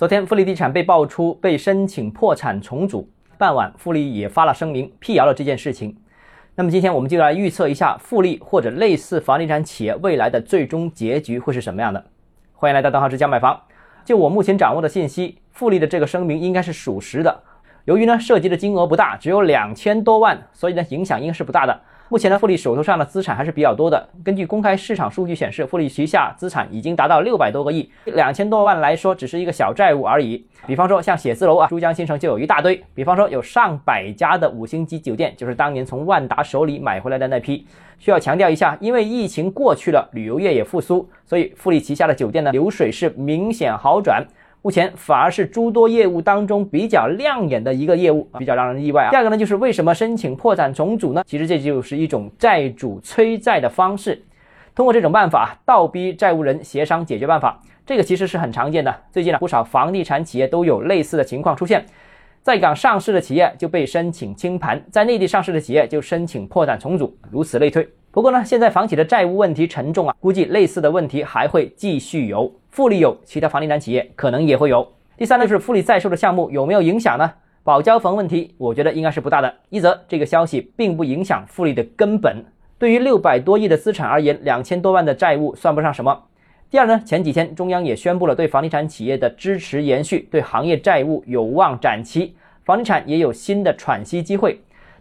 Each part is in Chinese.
昨天富力地产被爆出被申请破产重组，傍晚富力也发了声明辟谣了这件事情。那么今天我们就来预测一下富力或者类似房地产企业未来的最终结局会是什么样的。欢迎来到邓浩之家买房。就我目前掌握的信息，富力的这个声明应该是属实的。由于呢涉及的金额不大，只有两千多万，所以呢影响应该是不大的。目前呢，富力手头上的资产还是比较多的。根据公开市场数据显示，富力旗下资产已经达到六百多个亿，两千多万来说只是一个小债务而已。比方说像写字楼啊，珠江新城就有一大堆。比方说有上百家的五星级酒店，就是当年从万达手里买回来的那批。需要强调一下，因为疫情过去了，旅游业也复苏，所以富力旗下的酒店呢流水是明显好转。目前反而是诸多业务当中比较亮眼的一个业务，比较让人意外啊。第二个呢，就是为什么申请破产重组呢？其实这就是一种债主催债的方式，通过这种办法倒逼债务人协商解决办法。这个其实是很常见的，最近呢不少房地产企业都有类似的情况出现，在港上市的企业就被申请清盘，在内地上市的企业就申请破产重组，如此类推。不过呢，现在房企的债务问题沉重啊，估计类似的问题还会继续有。富力有，其他房地产企业可能也会有。第三呢，就是富力在售的项目有没有影响呢？保交房问题，我觉得应该是不大的。一则这个消息并不影响富力的根本，对于六百多亿的资产而言，两千多万的债务算不上什么。第二呢，前几天中央也宣布了对房地产企业的支持延续，对行业债务有望展期，房地产也有新的喘息机会。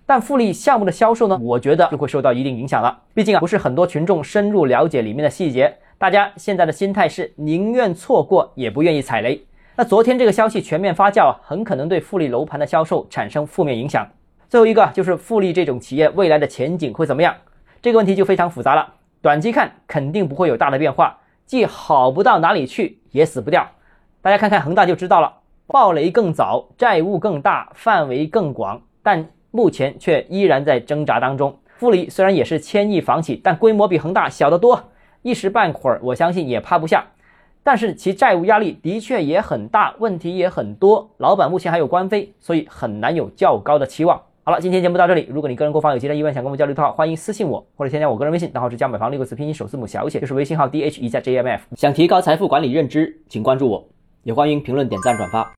但富力项目的销售呢，我觉得就会受到一定影响了。毕竟啊，不是很多群众深入了解里面的细节。大家现在的心态是宁愿错过也不愿意踩雷。那昨天这个消息全面发酵，很可能对富力楼盘的销售产生负面影响。最后一个就是富力这种企业未来的前景会怎么样？这个问题就非常复杂了。短期看肯定不会有大的变化，既好不到哪里去，也死不掉。大家看看恒大就知道了，暴雷更早，债务更大，范围更广，但目前却依然在挣扎当中。富力虽然也是千亿房企，但规模比恒大小得多。一时半会儿，我相信也趴不下，但是其债务压力的确也很大，问题也很多。老板目前还有官非，所以很难有较高的期望。好了，今天节目到这里。如果你个人购房有其他疑问，想跟我们交流的话，欢迎私信我或者添加我个人微信，账号是加买房六个字拼音首字母小写，就是微信号 d h 一加 j m f。想提高财富管理认知，请关注我，也欢迎评论、点赞、转发。